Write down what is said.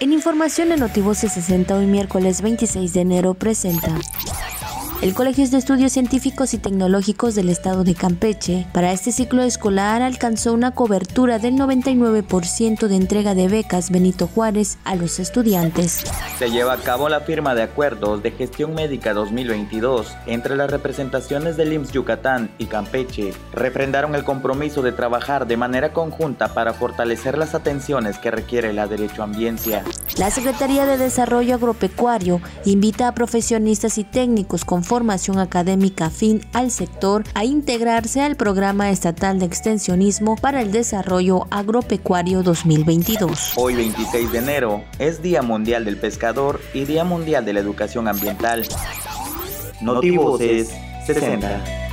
En información de Notivoce 60 hoy miércoles 26 de enero presenta el Colegio de Estudios Científicos y Tecnológicos del Estado de Campeche para este ciclo escolar alcanzó una cobertura del 99% de entrega de becas Benito Juárez a los estudiantes. Se lleva a cabo la firma de acuerdos de gestión médica 2022 entre las representaciones del IMSS Yucatán y Campeche. Refrendaron el compromiso de trabajar de manera conjunta para fortalecer las atenciones que requiere la derechoambiencia. La Secretaría de Desarrollo Agropecuario invita a profesionistas y técnicos con formación académica afín al sector a integrarse al Programa Estatal de Extensionismo para el Desarrollo Agropecuario 2022. Hoy 26 de enero es Día Mundial del Pescador y Día Mundial de la Educación Ambiental. Notivoces 60.